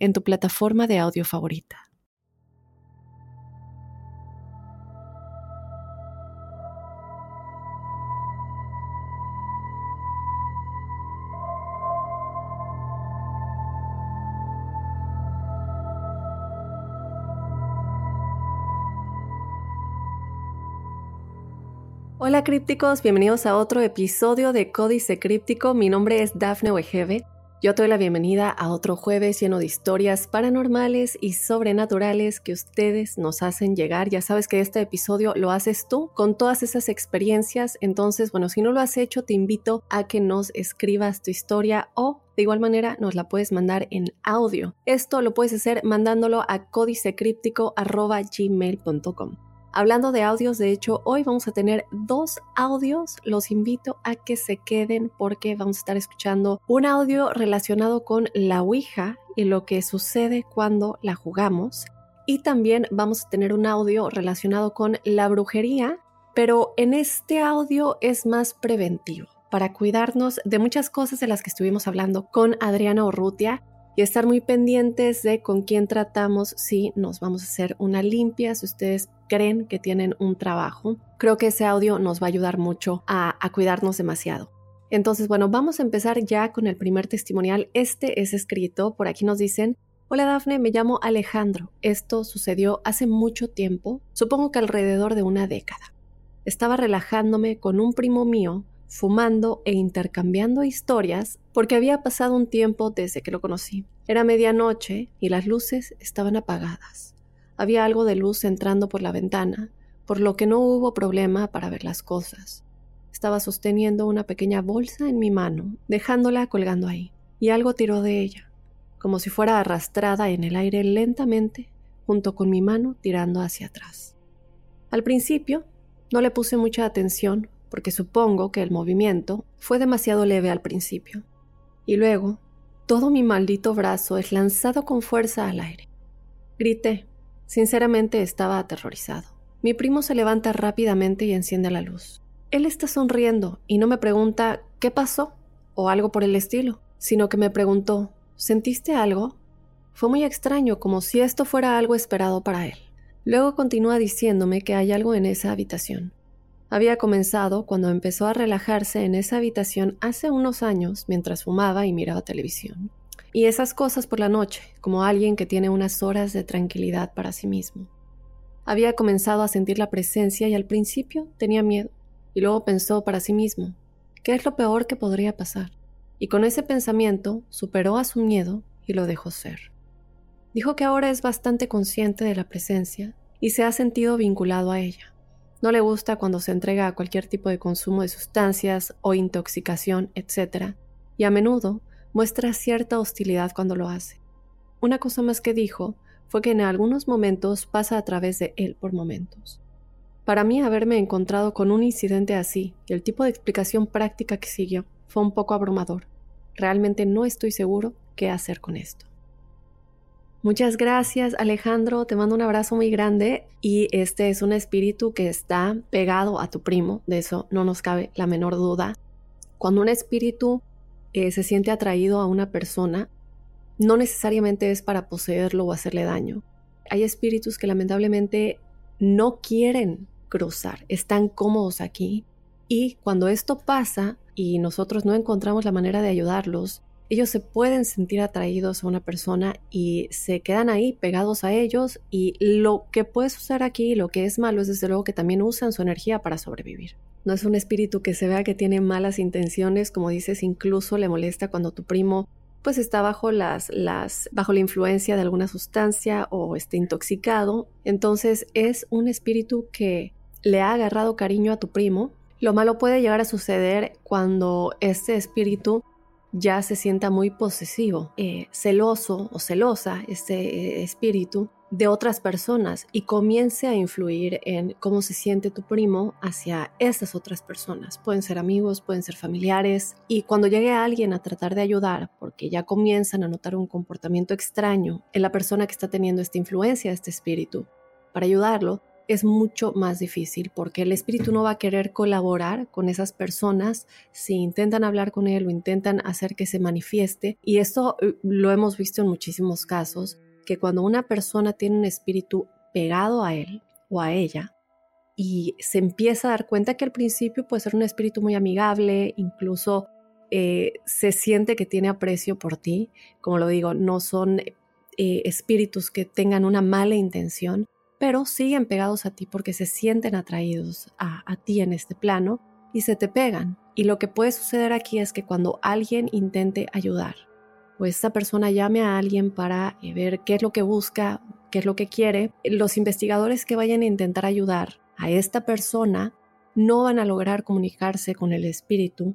en tu plataforma de audio favorita. Hola crípticos, bienvenidos a otro episodio de Códice Críptico. Mi nombre es Dafne Wegebe yo te doy la bienvenida a otro jueves lleno de historias paranormales y sobrenaturales que ustedes nos hacen llegar. Ya sabes que este episodio lo haces tú con todas esas experiencias. Entonces, bueno, si no lo has hecho, te invito a que nos escribas tu historia o de igual manera nos la puedes mandar en audio. Esto lo puedes hacer mandándolo a códicecríptico.gmail.com. Hablando de audios, de hecho, hoy vamos a tener dos audios. Los invito a que se queden porque vamos a estar escuchando un audio relacionado con la Ouija y lo que sucede cuando la jugamos. Y también vamos a tener un audio relacionado con la brujería, pero en este audio es más preventivo para cuidarnos de muchas cosas de las que estuvimos hablando con Adriana Urrutia estar muy pendientes de con quién tratamos si nos vamos a hacer una limpia, si ustedes creen que tienen un trabajo. Creo que ese audio nos va a ayudar mucho a, a cuidarnos demasiado. Entonces, bueno, vamos a empezar ya con el primer testimonial. Este es escrito, por aquí nos dicen, Hola Dafne, me llamo Alejandro. Esto sucedió hace mucho tiempo, supongo que alrededor de una década. Estaba relajándome con un primo mío fumando e intercambiando historias porque había pasado un tiempo desde que lo conocí. Era medianoche y las luces estaban apagadas. Había algo de luz entrando por la ventana, por lo que no hubo problema para ver las cosas. Estaba sosteniendo una pequeña bolsa en mi mano, dejándola colgando ahí, y algo tiró de ella, como si fuera arrastrada en el aire lentamente, junto con mi mano tirando hacia atrás. Al principio no le puse mucha atención porque supongo que el movimiento fue demasiado leve al principio. Y luego, todo mi maldito brazo es lanzado con fuerza al aire. Grité. Sinceramente estaba aterrorizado. Mi primo se levanta rápidamente y enciende la luz. Él está sonriendo y no me pregunta ¿qué pasó? o algo por el estilo, sino que me preguntó ¿sentiste algo? Fue muy extraño, como si esto fuera algo esperado para él. Luego continúa diciéndome que hay algo en esa habitación, había comenzado cuando empezó a relajarse en esa habitación hace unos años mientras fumaba y miraba televisión. Y esas cosas por la noche, como alguien que tiene unas horas de tranquilidad para sí mismo. Había comenzado a sentir la presencia y al principio tenía miedo, y luego pensó para sí mismo, ¿qué es lo peor que podría pasar? Y con ese pensamiento superó a su miedo y lo dejó ser. Dijo que ahora es bastante consciente de la presencia y se ha sentido vinculado a ella. No le gusta cuando se entrega a cualquier tipo de consumo de sustancias o intoxicación, etc. Y a menudo muestra cierta hostilidad cuando lo hace. Una cosa más que dijo fue que en algunos momentos pasa a través de él por momentos. Para mí haberme encontrado con un incidente así y el tipo de explicación práctica que siguió fue un poco abrumador. Realmente no estoy seguro qué hacer con esto. Muchas gracias Alejandro, te mando un abrazo muy grande y este es un espíritu que está pegado a tu primo, de eso no nos cabe la menor duda. Cuando un espíritu eh, se siente atraído a una persona, no necesariamente es para poseerlo o hacerle daño. Hay espíritus que lamentablemente no quieren cruzar, están cómodos aquí y cuando esto pasa y nosotros no encontramos la manera de ayudarlos, ellos se pueden sentir atraídos a una persona y se quedan ahí pegados a ellos y lo que puede suceder aquí, lo que es malo es desde luego que también usan su energía para sobrevivir. No es un espíritu que se vea que tiene malas intenciones, como dices, incluso le molesta cuando tu primo pues está bajo las, las bajo la influencia de alguna sustancia o está intoxicado, entonces es un espíritu que le ha agarrado cariño a tu primo. Lo malo puede llegar a suceder cuando este espíritu ya se sienta muy posesivo, eh, celoso o celosa, este eh, espíritu, de otras personas y comience a influir en cómo se siente tu primo hacia esas otras personas. Pueden ser amigos, pueden ser familiares. Y cuando llegue alguien a tratar de ayudar, porque ya comienzan a notar un comportamiento extraño en la persona que está teniendo esta influencia, este espíritu, para ayudarlo, es mucho más difícil porque el espíritu no va a querer colaborar con esas personas si intentan hablar con él o intentan hacer que se manifieste. Y esto eh, lo hemos visto en muchísimos casos que cuando una persona tiene un espíritu pegado a él o a ella y se empieza a dar cuenta que al principio puede ser un espíritu muy amigable, incluso eh, se siente que tiene aprecio por ti, como lo digo, no son eh, espíritus que tengan una mala intención, pero siguen pegados a ti porque se sienten atraídos a, a ti en este plano y se te pegan. Y lo que puede suceder aquí es que cuando alguien intente ayudar, o esta persona llame a alguien para eh, ver qué es lo que busca, qué es lo que quiere, los investigadores que vayan a intentar ayudar a esta persona no van a lograr comunicarse con el espíritu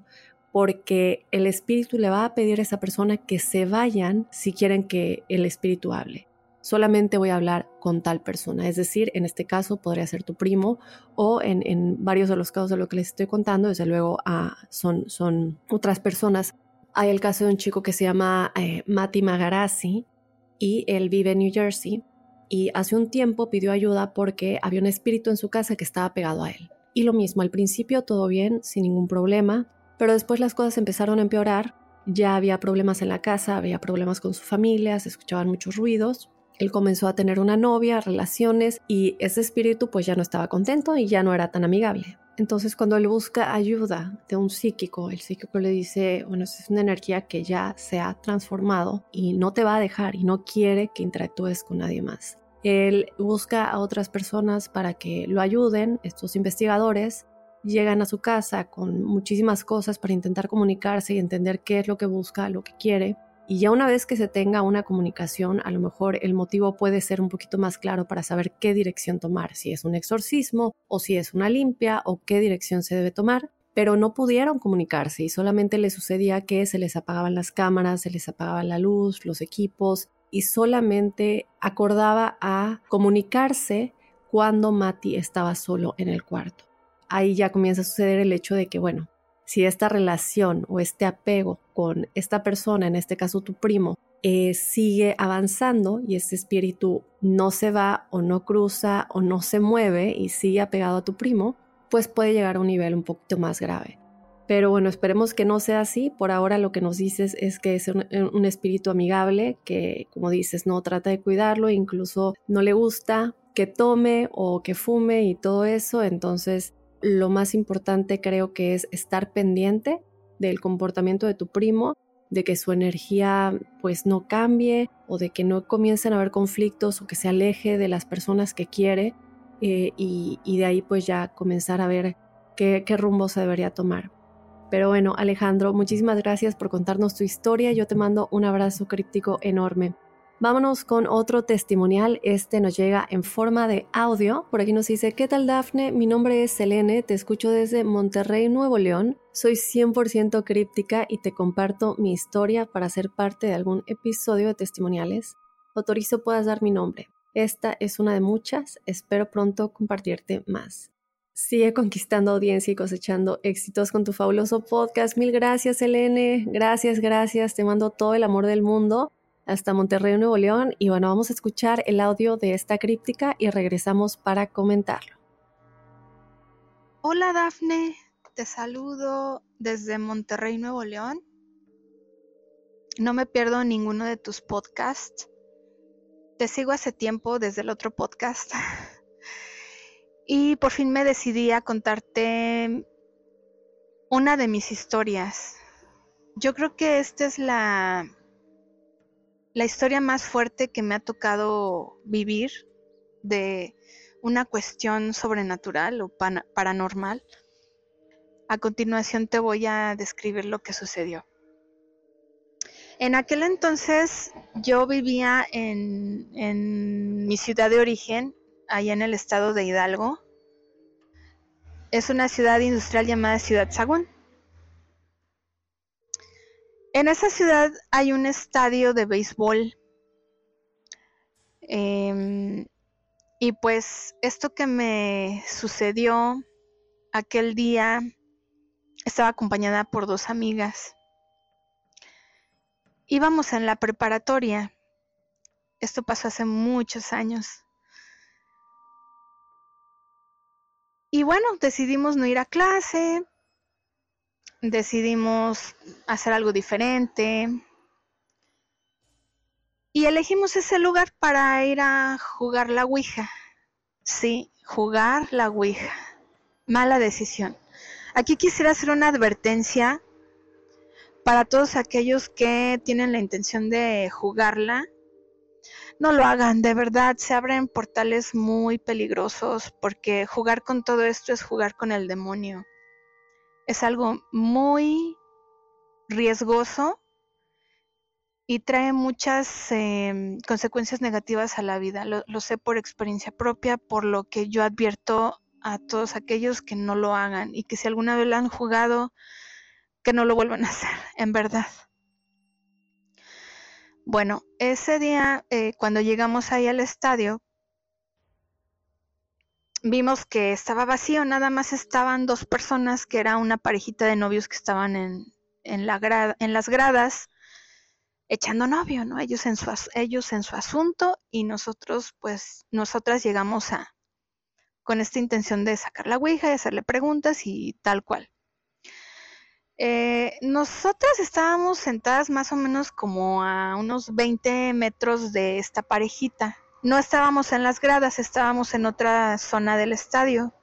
porque el espíritu le va a pedir a esa persona que se vayan si quieren que el espíritu hable. Solamente voy a hablar con tal persona, es decir, en este caso podría ser tu primo o en, varios de los casos de lo que les estoy contando, desde luego ah, son, otras personas hay el caso de un chico que se llama eh, Mati Magarasi y él vive en New Jersey y hace un tiempo pidió ayuda porque había un espíritu en su casa que estaba pegado a él. Y lo mismo, al principio todo bien, sin ningún problema, pero después las cosas empezaron a empeorar, ya había problemas en la casa, había problemas con su familia, se escuchaban muchos ruidos. Él comenzó a tener una novia, relaciones y ese espíritu pues ya no estaba contento y ya no era tan amigable. Entonces cuando él busca ayuda de un psíquico, el psíquico le dice, bueno, es una energía que ya se ha transformado y no te va a dejar y no quiere que interactúes con nadie más. Él busca a otras personas para que lo ayuden, estos investigadores llegan a su casa con muchísimas cosas para intentar comunicarse y entender qué es lo que busca, lo que quiere. Y ya una vez que se tenga una comunicación, a lo mejor el motivo puede ser un poquito más claro para saber qué dirección tomar, si es un exorcismo o si es una limpia o qué dirección se debe tomar. Pero no pudieron comunicarse y solamente les sucedía que se les apagaban las cámaras, se les apagaba la luz, los equipos y solamente acordaba a comunicarse cuando Mati estaba solo en el cuarto. Ahí ya comienza a suceder el hecho de que, bueno, si esta relación o este apego con esta persona, en este caso tu primo, eh, sigue avanzando y este espíritu no se va o no cruza o no se mueve y sigue apegado a tu primo, pues puede llegar a un nivel un poquito más grave. Pero bueno, esperemos que no sea así. Por ahora lo que nos dices es que es un, un espíritu amigable que, como dices, no trata de cuidarlo, incluso no le gusta que tome o que fume y todo eso. Entonces lo más importante creo que es estar pendiente del comportamiento de tu primo, de que su energía pues no cambie o de que no comiencen a haber conflictos o que se aleje de las personas que quiere eh, y, de ahí pues ya comenzar a ver qué, rumbo se debería tomar. Pero bueno, Alejandro, muchísimas gracias por contarnos tu historia. Yo te mando un abrazo críptico enorme. Vámonos con otro testimonial. Este nos llega en forma de audio. Por aquí nos dice, ¿qué tal Dafne? Mi nombre es Selene, te escucho desde Monterrey, Nuevo León. Soy 100% críptica y te comparto mi historia para ser parte de algún episodio de testimoniales. Autorizo puedas dar mi nombre. Esta es una de muchas. Espero pronto compartirte más. Sigue conquistando audiencia y cosechando éxitos con tu fabuloso podcast. Mil gracias, Selene. Gracias, gracias. Te mando todo el amor del mundo hasta Monterrey, Nuevo León. Y bueno, vamos a escuchar el audio de esta críptica y regresamos para comentarlo. Hola Dafne, te saludo desde Monterrey, Nuevo León. No me pierdo ninguno de tus podcasts. Te sigo hace tiempo desde el otro podcast. Y por fin me decidí a contarte una de mis historias. Yo creo que esta es la la historia más fuerte que me ha tocado vivir de una cuestión sobrenatural o paranormal. A continuación te voy a describir lo que sucedió. En aquel entonces yo vivía en, mi ciudad de origen, allá en el estado de Hidalgo. Es una ciudad industrial llamada Ciudad Sagún. En esa ciudad hay un estadio de béisbol. Em, y pues esto que me sucedió aquel día, estaba acompañada por dos amigas. Íbamos en la preparatoria. Esto pasó hace muchos años. Y bueno, decidimos no ir a clase, decidimos hacer algo diferente y elegimos ese lugar para ir a jugar la Ouija. Sí, jugar la Ouija. Mala decisión. Aquí quisiera hacer una advertencia para todos aquellos que tienen la intención de jugarla. No lo hagan, de verdad, se abren portales muy peligrosos porque jugar con todo esto es jugar con el demonio es algo muy riesgoso y trae muchas em, consecuencias negativas a la vida. Lo, sé por experiencia propia, por lo que yo advierto a todos aquellos que no lo hagan y que si alguna vez lo han jugado, que no lo vuelvan a hacer, en verdad. Bueno, ese día, eh, cuando llegamos ahí al estadio, vimos que estaba vacío, nada más estaban dos personas, que era una parejita de novios que estaban en, en, la en las gradas echando novio, ¿no? Ellos en, su, ellos en su asunto y nosotros, pues, nosotras llegamos a, con esta intención de sacar la ouija y hacerle preguntas y tal cual. Eh, nosotras estábamos sentadas más o menos como a unos 20 metros de esta parejita. No estábamos en las gradas, estábamos en otra zona del estadio.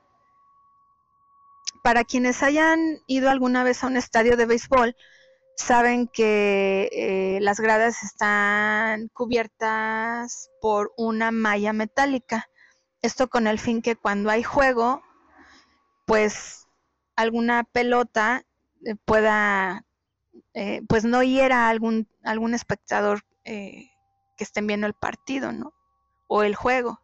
Para quienes hayan ido alguna vez a un estadio de béisbol, saben que eh, las gradas están cubiertas por una malla metálica. Esto con el fin que cuando hay juego, pues alguna pelota eh, pueda, eh, pues no hiera a algún, algún espectador que estén viendo el partido, ¿no? O el juego.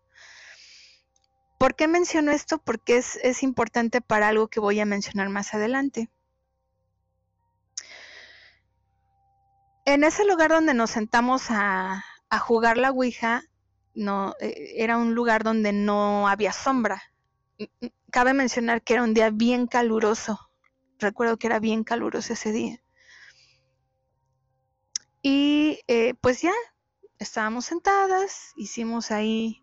¿Por qué menciono esto? Porque es, importante para algo que voy a mencionar más adelante. En ese lugar donde nos sentamos a, jugar la Ouija, no, eh, era un lugar donde no había sombra. Cabe mencionar que era un día bien caluroso. Recuerdo que era bien caluroso ese día. Y eh, pues ya estábamos sentadas, hicimos ahí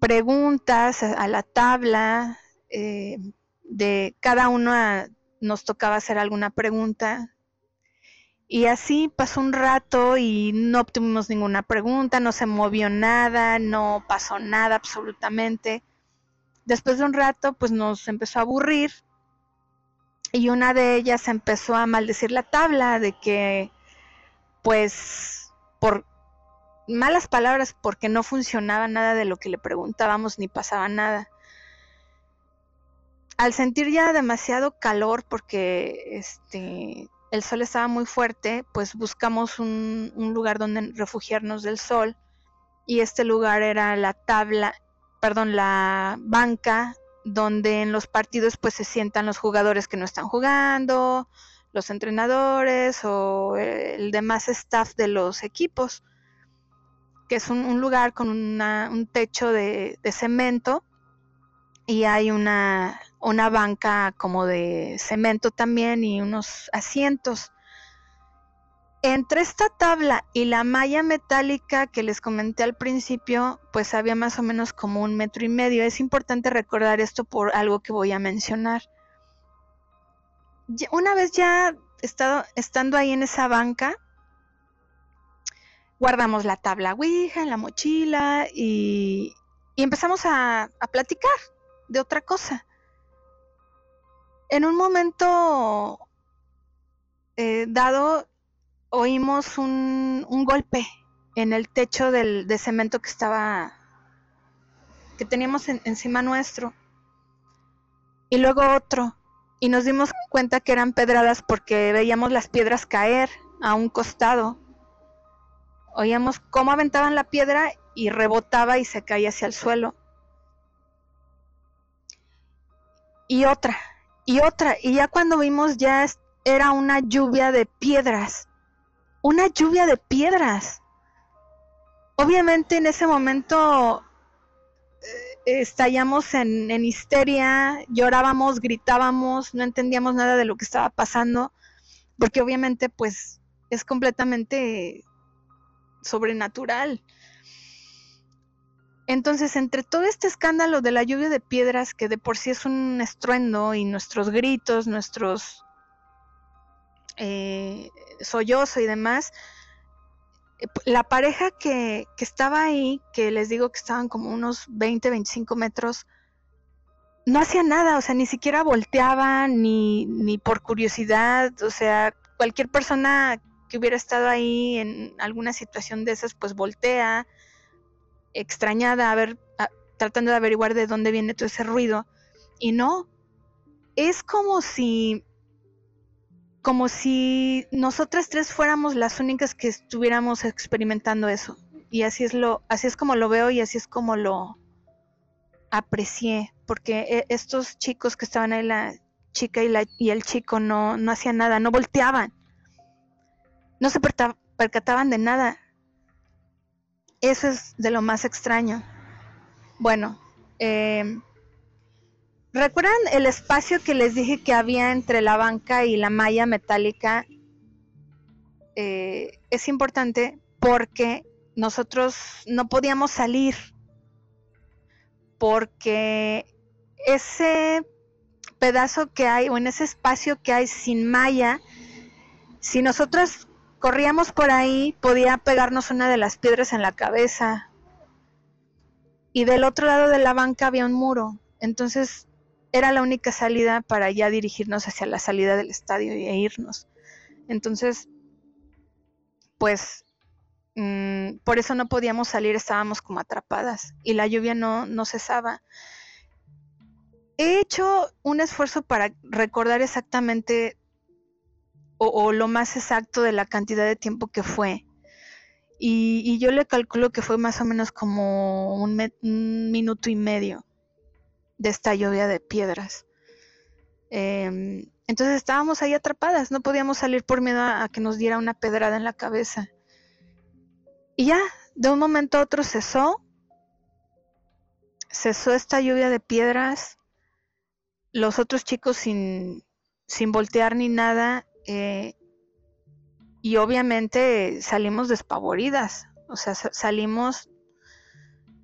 preguntas a, la tabla, eh, de cada una nos tocaba hacer alguna pregunta. Y así pasó un rato y no obtuvimos ninguna pregunta, no se movió nada, no pasó nada absolutamente. Después de un rato, pues nos empezó a aburrir y una de ellas empezó a maldecir la tabla de que, pues, por malas palabras porque no funcionaba nada de lo que le preguntábamos ni pasaba nada. Al sentir ya demasiado calor porque este el sol estaba muy fuerte, pues buscamos un, un lugar donde refugiarnos del sol y este lugar era la tabla, perdón, la banca donde en los partidos pues se sientan los jugadores que no están jugando, los entrenadores o el demás staff de los equipos que es un, lugar con un techo de, cemento y hay una, una banca como de cemento también y unos asientos. Entre esta tabla y la malla metálica que les comenté al principio, pues había más o menos como un metro y medio. Es importante recordar esto por algo que voy a mencionar. Una vez ya estado, estando ahí en esa banca, guardamos la tabla Ouija en la mochila y, empezamos a, platicar de otra cosa. En un momento eh, dado, oímos un, golpe en el techo del, de cemento que estaba, que teníamos encima nuestro. Y luego otro. Y nos dimos cuenta que eran pedradas porque veíamos las piedras caer a un costado Oíamos cómo aventaban la piedra y rebotaba y se caía hacia el suelo. Y otra, y otra, y ya cuando vimos ya era una lluvia de piedras. una lluvia de piedras. Obviamente en ese momento eh, estallamos en, en, histeria, llorábamos, gritábamos, no entendíamos nada de lo que estaba pasando, porque obviamente pues es completamente sobrenatural. Entonces, entre todo este escándalo de la lluvia de piedras, que de por sí es un estruendo, y nuestros gritos, nuestros eh, sollozo y demás, la pareja que, que, estaba ahí, que les digo que estaban como unos 20, 25 metros, no hacía nada, o sea, ni siquiera volteaban, ni, ni por curiosidad, o sea, cualquier persona que hubiera estado ahí en alguna situación de esas, pues voltea, extrañada, a ver, tratando de averiguar de dónde viene todo ese ruido. Y no, es como si, como si nosotras tres fuéramos las únicas que estuviéramos experimentando eso. Y así es lo, así es como lo veo y así es como lo aprecié, porque e, estos chicos que estaban ahí, la chica y, la, y el chico, no, no hacían nada, no volteaban, no se percataban de nada, eso es de lo más extraño. Bueno, eh, ¿recuerdan el espacio que les dije que había entre la banca y la malla metálica? Eh, es importante porque nosotros no podíamos salir porque ese pedazo que hay o en ese espacio que hay sin malla, si nosotros corríamos por ahí, podía pegarnos una de las piedras en la cabeza. Y del otro lado de la banca había un muro. Entonces era la única salida para ya dirigirnos hacia la salida del estadio e irnos. Entonces, pues mm, por eso no podíamos salir, estábamos como atrapadas y la lluvia no, no cesaba. He hecho un esfuerzo para recordar exactamente o, lo más exacto de la cantidad de tiempo que fue. Y, yo le calculo que fue más o menos como un, minuto y medio de esta lluvia de piedras. Em, entonces estábamos ahí atrapadas, no podíamos salir por miedo a, que nos diera una pedrada en la cabeza. Y ya, de un momento a otro cesó, cesó esta lluvia de piedras, los otros chicos sin, sin voltear ni nada, eh, y obviamente salimos despavoridas, o sea, salimos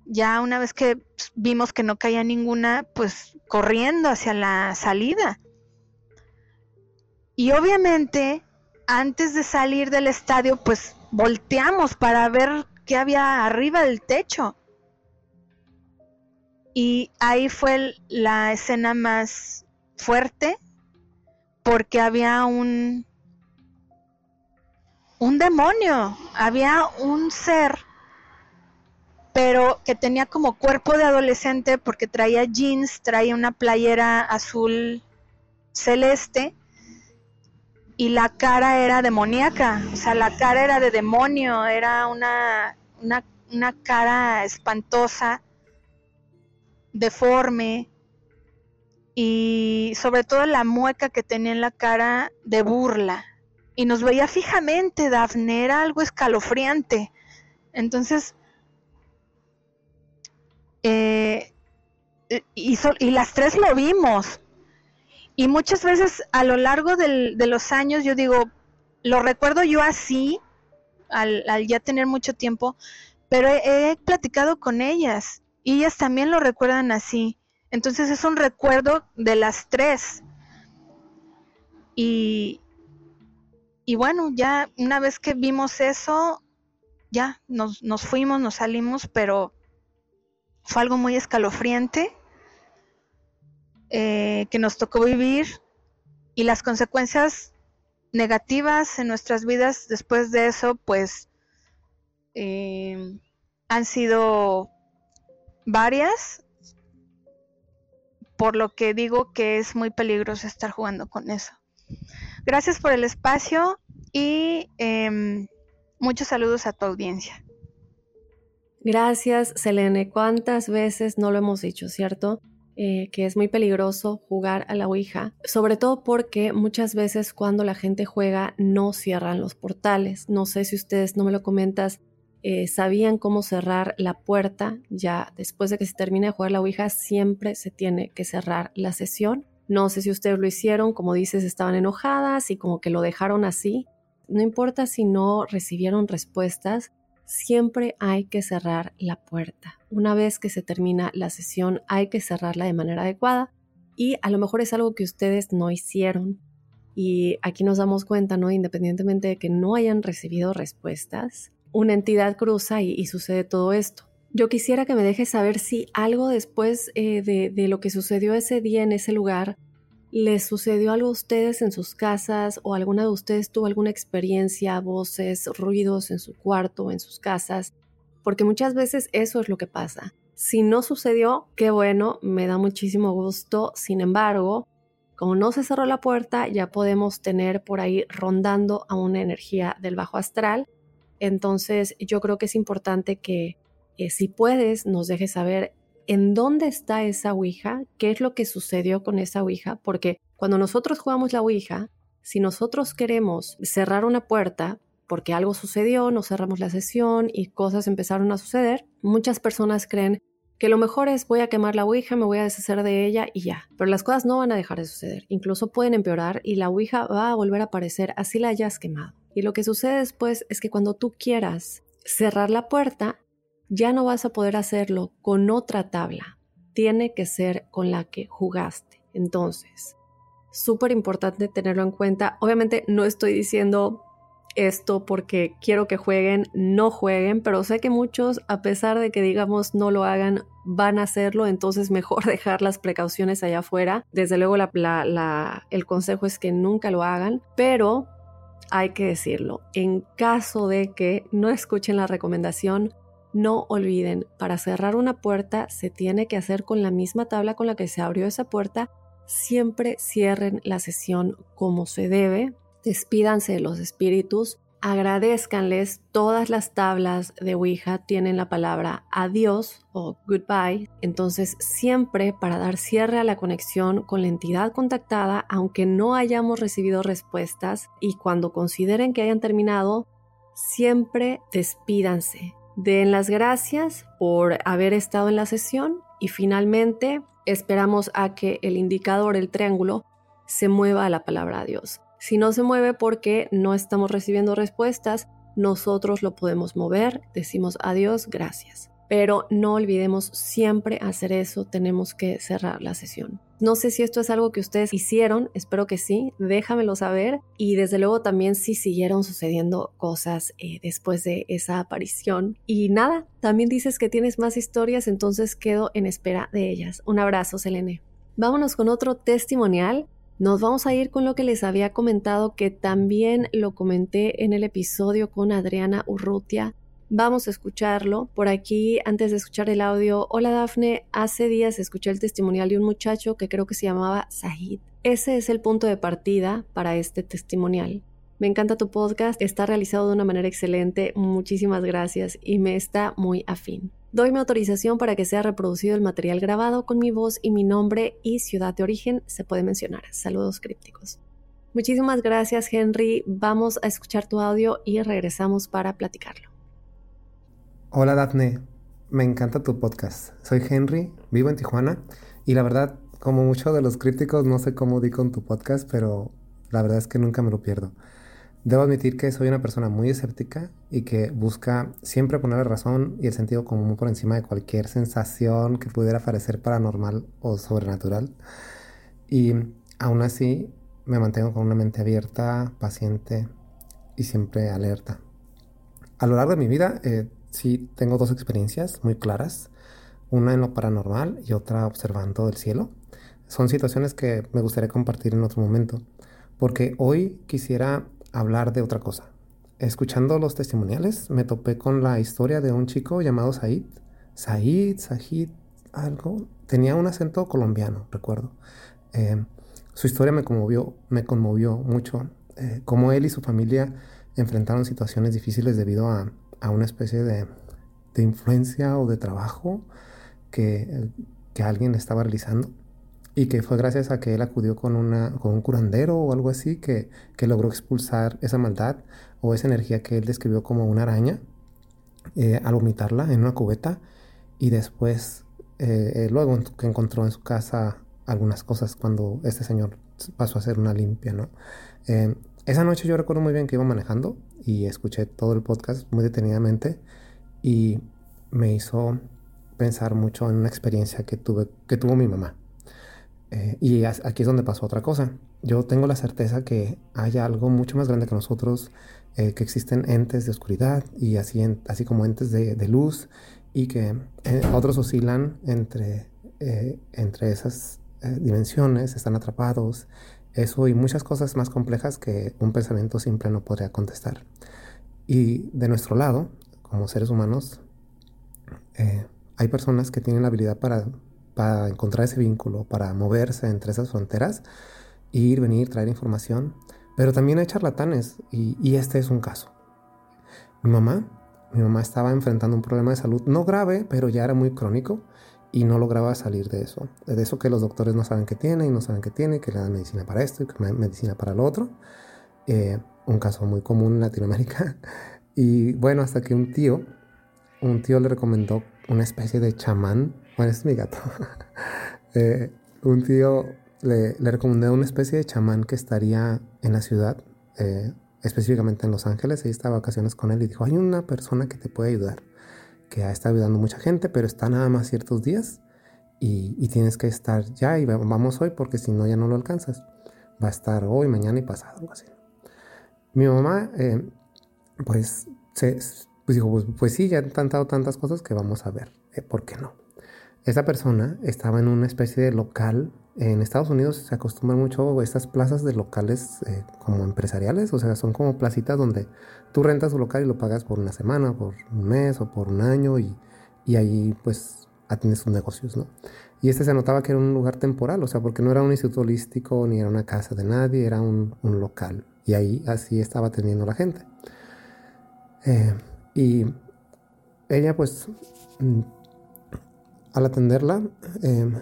ya una vez que vimos que no caía ninguna, pues corriendo hacia la salida. Y obviamente, antes de salir del estadio, pues volteamos para ver qué había arriba del techo. Y ahí fue la escena más fuerte porque había un un demonio, había un ser pero que tenía como cuerpo de adolescente porque traía jeans, traía una playera azul celeste y la cara era demoníaca, o sea, la cara era de demonio, era una, una, una cara espantosa, deforme, y sobre todo la mueca que tenía en la cara de burla. Y nos veía fijamente, Dafne, era algo escalofriante. Entonces, eh, y, las tres lo vimos. Y muchas veces a lo largo del, de los años yo digo, lo recuerdo yo así, al ya tener mucho tiempo, pero he platicado con ellas y ellas también lo recuerdan así. Entonces es un recuerdo de las tres. Y, y bueno, ya una vez que vimos eso, ya nos, nos fuimos, nos salimos, pero fue algo muy escalofriante eh, que nos tocó vivir y las consecuencias negativas en nuestras vidas después de eso, pues eh, han sido varias por lo que digo que es muy peligroso estar jugando con eso. Gracias por el espacio y em, muchos saludos a tu audiencia. Gracias, Selene. ¿Cuántas veces no lo hemos dicho, cierto? eh, que es muy peligroso jugar a la Ouija, sobre todo porque muchas veces cuando la gente juega no cierran los portales. No sé si ustedes no me lo comentas, eh, sabían cómo cerrar la puerta. Ya después de que se termine de jugar la Ouija, siempre se tiene que cerrar la sesión. No sé si ustedes lo hicieron, como dices, estaban enojadas y como que lo dejaron así. No importa si no recibieron respuestas, siempre hay que cerrar la puerta. Una vez que se termina la sesión hay que cerrarla de manera adecuada y a lo mejor es algo que ustedes no hicieron. Y aquí nos damos cuenta, ¿no? Independientemente de que no hayan recibido respuestas, una entidad cruza y, sucede todo esto. Yo quisiera que me dejes saber si algo después eh, de, de lo que sucedió ese día en ese lugar ¿Les sucedió algo a ustedes en sus casas o alguna de ustedes tuvo alguna experiencia, voces, ruidos en su cuarto en sus casas? Porque muchas veces eso es lo que pasa. Si no sucedió, qué bueno, me da muchísimo gusto. Sin embargo, como no se cerró la puerta, ya podemos tener por ahí rondando a una energía del bajo astral. Entonces yo creo que es importante que eh, si puedes nos dejes saber en dónde está esa Ouija, qué es lo que sucedió con esa Ouija, porque cuando nosotros jugamos la Ouija, si nosotros queremos cerrar una puerta, porque algo sucedió, nos cerramos la sesión y cosas empezaron a suceder, muchas personas creen que lo mejor es voy a quemar la Ouija, me voy a deshacer de ella y ya. Pero las cosas no van a dejar de suceder, incluso pueden empeorar y la Ouija va a volver a aparecer así la hayas quemado. Y lo que sucede después es que cuando tú quieras cerrar la puerta, ya no vas a poder hacerlo con otra tabla. Tiene que ser con la que jugaste. Entonces, súper importante tenerlo en cuenta. Obviamente no estoy diciendo esto porque quiero que jueguen, no jueguen, pero sé que muchos, a pesar de que digamos no lo hagan, van a hacerlo, entonces mejor dejar las precauciones allá afuera. Desde luego el consejo es que nunca lo hagan, pero hay que decirlo, en caso de que no escuchen la recomendación, no olviden, para cerrar una puerta se tiene que hacer con la misma tabla con la que se abrió esa puerta. Siempre cierren la sesión como se debe. Despídanse de los espíritus. Agradezcanles. Todas las tablas de Ouija tienen la palabra adiós o goodbye. Entonces, siempre para dar cierre a la conexión con la entidad contactada, aunque no hayamos recibido respuestas y cuando consideren que hayan terminado, siempre despídanse Den las gracias por haber estado en la sesión y finalmente esperamos a que el indicador, el triángulo, se mueva a la palabra Dios. Si no se mueve porque no estamos recibiendo respuestas, nosotros lo podemos mover, decimos adiós, gracias pero no olvidemos siempre hacer eso, tenemos que cerrar la sesión. No sé si esto es algo que ustedes hicieron, espero que sí, déjamelo saber y desde luego también si siguieron sucediendo cosas eh, después de esa aparición. Y nada, también dices que tienes más historias, entonces quedo en espera de ellas. Un abrazo, Selene. Vámonos con otro testimonial. Nos vamos a ir con lo que les había comentado, que también lo comenté en el episodio con Adriana Urrutia Vamos a escucharlo. Por aquí, antes de escuchar el audio, hola Dafne, hace días escuché el testimonial de un muchacho que creo que se llamaba Sahid. Ese es el punto de partida para este testimonial. Me encanta tu podcast, está realizado de una manera excelente, muchísimas gracias y me está muy afín. Doy mi autorización para que sea reproducido el material grabado con mi voz y mi nombre y ciudad de origen se puede mencionar. Saludos crípticos. Muchísimas gracias Henry, vamos a escuchar tu audio y regresamos para platicarlo. Hola Daphne, me encanta tu podcast. Soy Henry, vivo en Tijuana y la verdad, como muchos de los críticos, no sé cómo di con tu podcast, pero la verdad es que nunca me lo pierdo. Debo admitir que soy una persona muy escéptica y que busca siempre poner la razón y el sentido común por encima de cualquier sensación que pudiera parecer paranormal o sobrenatural. Y aún así me mantengo con una mente abierta, paciente y siempre alerta. A lo largo de mi vida eh, sí tengo dos experiencias muy claras, una en lo paranormal y otra observando el cielo. Son situaciones que me gustaría compartir en otro momento, porque hoy quisiera hablar de otra cosa. Escuchando los testimoniales, me topé con la historia de un chico llamado Said. Said, Said, algo. Tenía un acento colombiano, recuerdo. Eh, su historia me conmovió, me conmovió mucho. Eh, cómo él y su familia enfrentaron situaciones difíciles debido a a una especie de, influencia o de trabajo que que alguien estaba realizando y que fue gracias a que él acudió con, una, con un curandero o algo así que, que logró expulsar esa maldad o esa energía que él describió como una araña eh, al vomitarla en una cubeta y después eh, eh, luego que encontró en su casa algunas cosas cuando este señor pasó a hacer una limpia, ¿no? esa noche yo recuerdo muy bien que iba manejando y escuché todo el podcast muy detenidamente y me hizo pensar mucho en una experiencia que, tuve, que tuvo mi mamá. Eh, y aquí es donde pasó otra cosa. Yo tengo la certeza que hay algo mucho más grande que nosotros, eh, que existen entes de oscuridad y así, así como entes de, luz y que eh, otros oscilan entre, entre esas dimensiones, están atrapados, eso y muchas cosas más complejas que un pensamiento simple no podría contestar. Y de nuestro lado, como seres humanos, hay personas que tienen la habilidad para, para encontrar ese vínculo, para moverse entre esas fronteras, ir, venir, traer información. Pero también hay charlatanes y, este es un caso. Mi mamá, mi mamá estaba enfrentando un problema de salud no grave, pero ya era muy crónico y no lograba salir de eso. De eso que los doctores no saben qué tiene y no saben qué tiene, que le dan medicina para esto y que medicina para lo otro. Eh, un caso muy común en Latinoamérica. Y bueno, hasta que un tío, un tío le recomendó una especie de chamán. Bueno, es mi gato. Eh, un tío le, le, recomendó una especie de chamán que estaría en la ciudad, eh, específicamente en Los Ángeles. Ahí estaba vacaciones con él y dijo, hay una persona que te puede ayudar, que ha estado ayudando mucha gente, pero está nada más ciertos días y, tienes que estar ya y vamos hoy porque si no ya no lo alcanzas. Va a estar hoy, mañana y pasado, algo así. Mi mamá, eh, pues se, pues dijo, pues, pues, sí, ya han tantado tantas cosas que vamos a ver, ¿por qué no? Esa persona estaba en una especie de local. En Estados Unidos se acostumbran mucho estas plazas de locales eh, como empresariales, o sea, son como placitas donde tú rentas tu local y lo pagas por una semana, por un mes o por un año y, y ahí pues atiendes tus negocios, ¿no? Y este se notaba que era un lugar temporal, o sea, porque no era un instituto holístico ni era una casa de nadie, era un, un local. Y ahí así estaba atendiendo la gente. Eh, y ella pues mm, al atenderla em,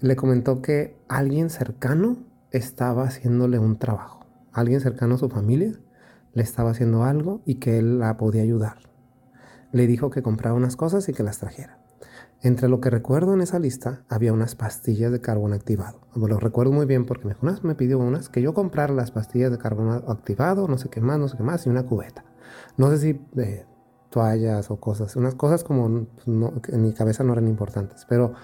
le comentó que alguien cercano estaba haciéndole un trabajo. Alguien cercano a su familia le estaba haciendo algo y que él la podía ayudar. Le dijo que comprara unas cosas y que las trajera. Entre lo que recuerdo en esa lista había unas pastillas de carbón activado. Lo recuerdo muy bien porque me, me pidió unas que yo comprara las pastillas de carbón activado, no sé qué más, no sé qué más, y una cubeta. No sé si eh, toallas o cosas, unas cosas como en mi cabeza no eran importantes, pero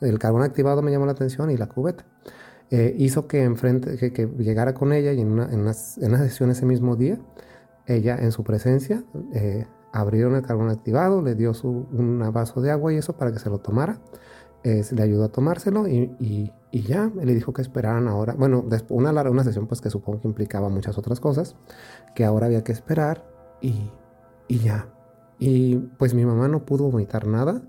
el carbón activado me llamó la atención y la cubeta. Eh, hizo que, enfrente, que, llegara con ella y en una, en, sesión ese mismo día, ella en su presencia eh, abrieron el carbón activado, le dio su, un vaso de agua y eso para que se lo tomara. le ayudó a tomárselo y, y, y, ya le dijo que esperaran ahora. Bueno, después, una, una sesión pues que supongo que implicaba muchas otras cosas, que ahora había que esperar y, ya. Y pues mi mamá no pudo vomitar nada.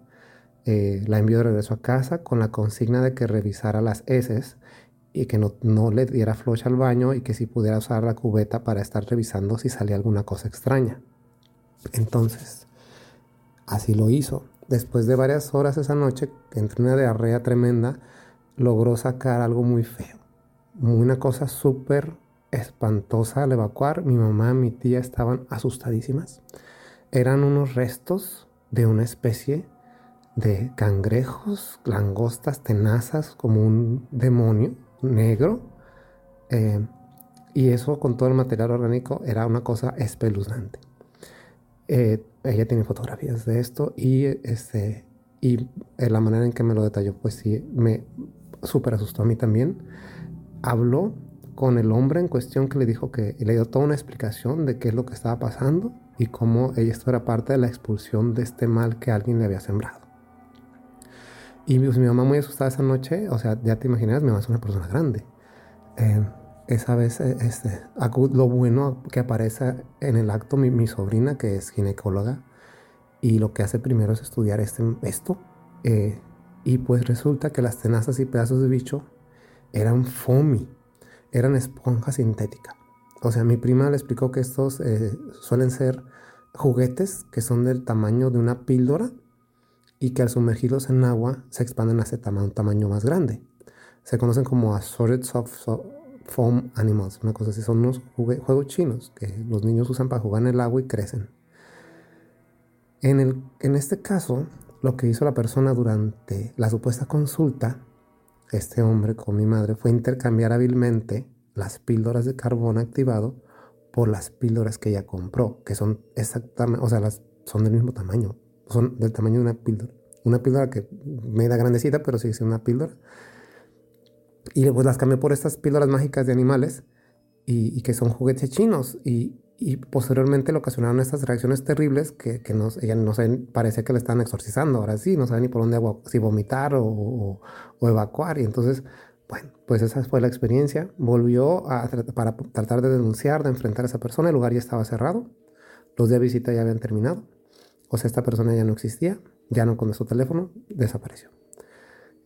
Eh, la envió de regreso a casa con la consigna de que revisara las heces y que no, no le diera flocha al baño y que si pudiera usar la cubeta para estar revisando si salía alguna cosa extraña. Entonces, así lo hizo. Después de varias horas esa noche, entre una diarrea tremenda, logró sacar algo muy feo. Una cosa súper espantosa al evacuar. Mi mamá y mi tía estaban asustadísimas. Eran unos restos de una especie de cangrejos, langostas, tenazas, como un demonio negro. Eh, y eso con todo el material orgánico era una cosa espeluznante. Eh, ella tiene fotografías de esto y, este, y la manera en que me lo detalló, pues sí, me súper asustó a mí también. Habló con el hombre en cuestión que le dijo que le dio toda una explicación de qué es lo que estaba pasando y cómo esto era parte de la expulsión de este mal que alguien le había sembrado. Y pues, mi mamá muy asustada esa noche, o sea, ya te imaginas, mi mamá es una persona grande. Eh, esa vez, eh, este, lo bueno que aparece en el acto mi, sobrina, que es ginecóloga, y lo que hace primero es estudiar este, esto. Eh, y pues resulta que las tenazas y pedazos de bicho eran foamy eran esponja sintética. O sea, mi prima le explicó que estos eh, suelen ser juguetes que son del tamaño de una píldora y que al sumergirlos en agua se expanden hacia un tamaño más grande. Se conocen como assorted soft foam animals, una cosa así. Son unos juegos chinos que los niños usan para jugar en el agua y crecen. En, el, en este caso, lo que hizo la persona durante la supuesta consulta, este hombre con mi madre, fue intercambiar hábilmente las píldoras de carbón activado por las píldoras que ella compró, que son exactamente, o sea, las, son del mismo tamaño, son del tamaño de una píldora. Una píldora que me da grandecita, pero sigue siendo una píldora. Y pues las cambió por estas píldoras mágicas de animales y, que son juguetes chinos. Y, y, posteriormente le ocasionaron estas reacciones terribles que, que ella no sé, parece que le estaban exorcizando. Ahora sí, no sabe ni por dónde, si vomitar o, o, o evacuar. Y entonces bueno, pues esa fue la experiencia. Volvió para tratar de denunciar, de enfrentar a esa persona. El lugar ya estaba cerrado. Los de visita ya habían terminado. O sea, esta persona ya no existía, ya no con su teléfono, desapareció.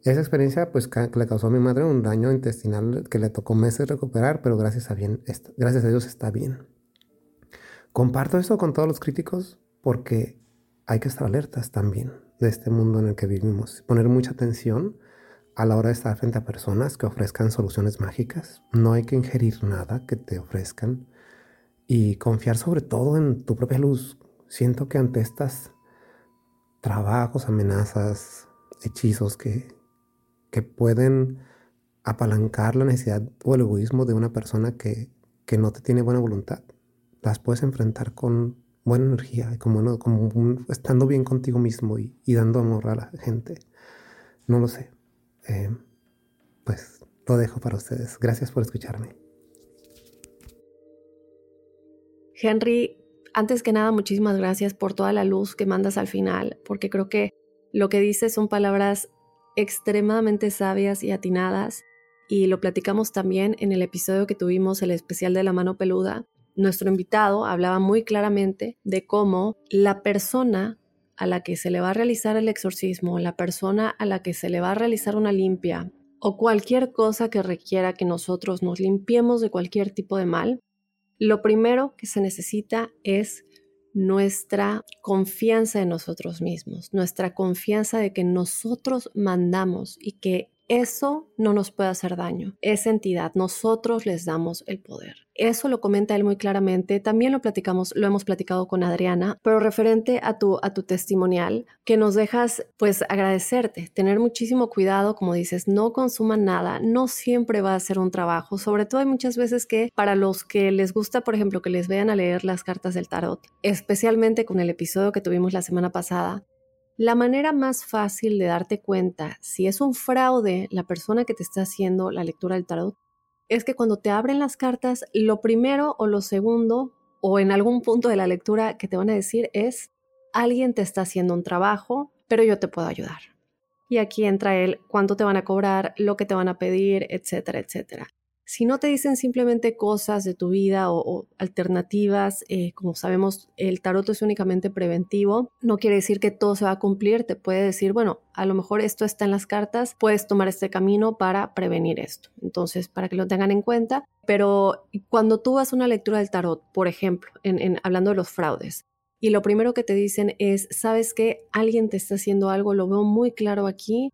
Esa experiencia pues le causó a mi madre un daño intestinal que le tocó meses recuperar, pero gracias a, bien, gracias a Dios está bien. Comparto esto con todos los críticos porque hay que estar alertas también de este mundo en el que vivimos, poner mucha atención a la hora de estar frente a personas que ofrezcan soluciones mágicas. No hay que ingerir nada que te ofrezcan y confiar sobre todo en tu propia luz. Siento que ante estas trabajos, amenazas, hechizos que, que pueden apalancar la necesidad o el egoísmo de una persona que, que no te tiene buena voluntad, las puedes enfrentar con buena energía, como, como estando bien contigo mismo y, y dando amor a la gente. No lo sé. Eh, pues lo dejo para ustedes. Gracias por escucharme. Henry, antes que nada, muchísimas gracias por toda la luz que mandas al final, porque creo que lo que dices son palabras extremadamente sabias y atinadas, y lo platicamos también en el episodio que tuvimos, el especial de la mano peluda. Nuestro invitado hablaba muy claramente de cómo la persona a la que se le va a realizar el exorcismo, la persona a la que se le va a realizar una limpia o cualquier cosa que requiera que nosotros nos limpiemos de cualquier tipo de mal, lo primero que se necesita es nuestra confianza en nosotros mismos, nuestra confianza de que nosotros mandamos y que eso no nos puede hacer daño. Esa entidad, nosotros les damos el poder. Eso lo comenta él muy claramente. También lo platicamos, lo hemos platicado con Adriana, pero referente a tu, a tu testimonial, que nos dejas pues agradecerte, tener muchísimo cuidado, como dices, no consuman nada, no siempre va a ser un trabajo. Sobre todo hay muchas veces que para los que les gusta, por ejemplo, que les vean a leer las cartas del tarot, especialmente con el episodio que tuvimos la semana pasada, la manera más fácil de darte cuenta si es un fraude la persona que te está haciendo la lectura del tarot es que cuando te abren las cartas, lo primero o lo segundo o en algún punto de la lectura que te van a decir es, alguien te está haciendo un trabajo, pero yo te puedo ayudar. Y aquí entra el cuánto te van a cobrar, lo que te van a pedir, etcétera, etcétera. Si no te dicen simplemente cosas de tu vida o, alternativas, eh, como sabemos, el tarot es únicamente preventivo, no quiere decir que todo se va a cumplir, te puede decir, bueno, a lo mejor esto está en las cartas, puedes tomar este camino para prevenir esto. Entonces, para que lo tengan en cuenta, pero cuando tú vas a una lectura del tarot, por ejemplo, en, hablando de los fraudes, y lo primero que te dicen es, sabes que alguien te está haciendo algo, lo veo muy claro aquí,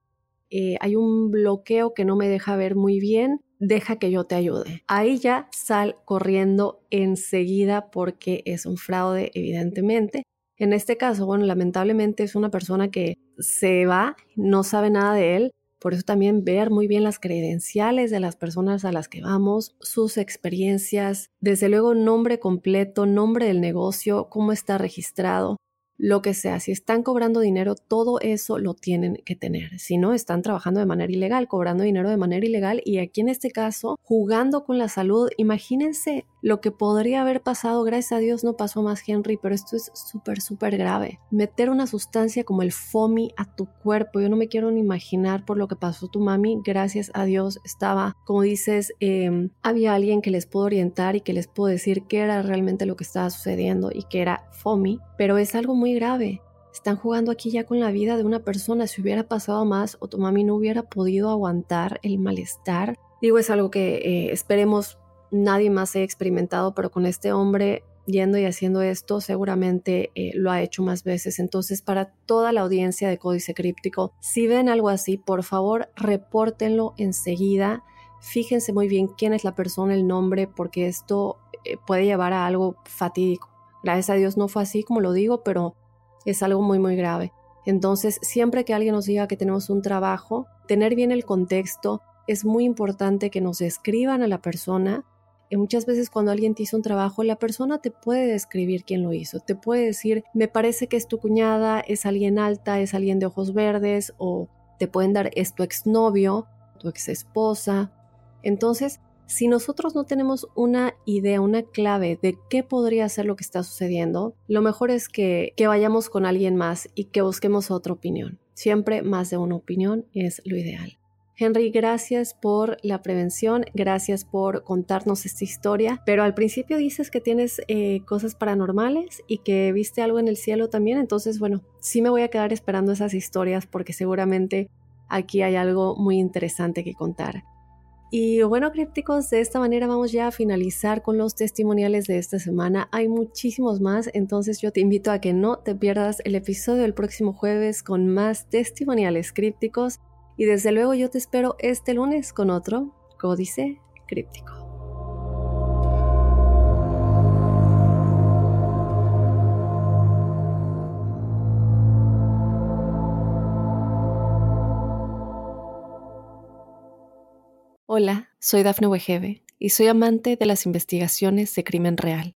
eh, hay un bloqueo que no me deja ver muy bien, deja que yo te ayude. Ahí ya sal corriendo enseguida porque es un fraude, evidentemente. En este caso, bueno, lamentablemente es una persona que se va, no sabe nada de él. Por eso también ver muy bien las credenciales de las personas a las que vamos, sus experiencias, desde luego nombre completo, nombre del negocio, cómo está registrado, lo que sea, si están cobrando dinero, todo eso lo tienen que tener. Si no, están trabajando de manera ilegal, cobrando dinero de manera ilegal y aquí en este caso, jugando con la salud, imagínense lo que podría haber pasado, gracias a Dios no pasó más Henry, pero esto es súper, súper grave. Meter una sustancia como el FOMI a tu cuerpo, yo no me quiero ni imaginar por lo que pasó tu mami, gracias a Dios estaba, como dices, em, había alguien que les pudo orientar y que les pudo decir qué era realmente lo que estaba sucediendo y que era FOMI, pero es algo muy grave. Están jugando aquí ya con la vida de una persona. Si hubiera pasado más o tu mami no hubiera podido aguantar el malestar, digo, es algo que eh, esperemos nadie más haya experimentado, pero con este hombre yendo y haciendo esto, seguramente eh, lo ha hecho más veces. Entonces, para toda la audiencia de Códice Críptico, si ven algo así, por favor, repórtenlo enseguida. Fíjense muy bien quién es la persona, el nombre, porque esto eh, puede llevar a algo fatídico. Gracias a Dios no fue así como lo digo, pero es algo muy, muy grave. Entonces, siempre que alguien nos diga que tenemos un trabajo, tener bien el contexto, es muy importante que nos escriban a la persona. Y muchas veces cuando alguien te hizo un trabajo, la persona te puede describir quién lo hizo. Te puede decir, me parece que es tu cuñada, es alguien alta, es alguien de ojos verdes, o te pueden dar, es tu exnovio, tu ex esposa. Entonces, si nosotros no tenemos una idea, una clave de qué podría ser lo que está sucediendo, lo mejor es que, que vayamos con alguien más y que busquemos otra opinión. Siempre más de una opinión es lo ideal. Henry, gracias por la prevención, gracias por contarnos esta historia, pero al principio dices que tienes eh, cosas paranormales y que viste algo en el cielo también, entonces bueno, sí me voy a quedar esperando esas historias porque seguramente aquí hay algo muy interesante que contar. Y bueno, crípticos, de esta manera vamos ya a finalizar con los testimoniales de esta semana. Hay muchísimos más, entonces yo te invito a que no te pierdas el episodio del próximo jueves con más testimoniales crípticos. Y desde luego yo te espero este lunes con otro códice críptico. Hola, soy Dafne Wegebe y soy amante de las investigaciones de crimen real.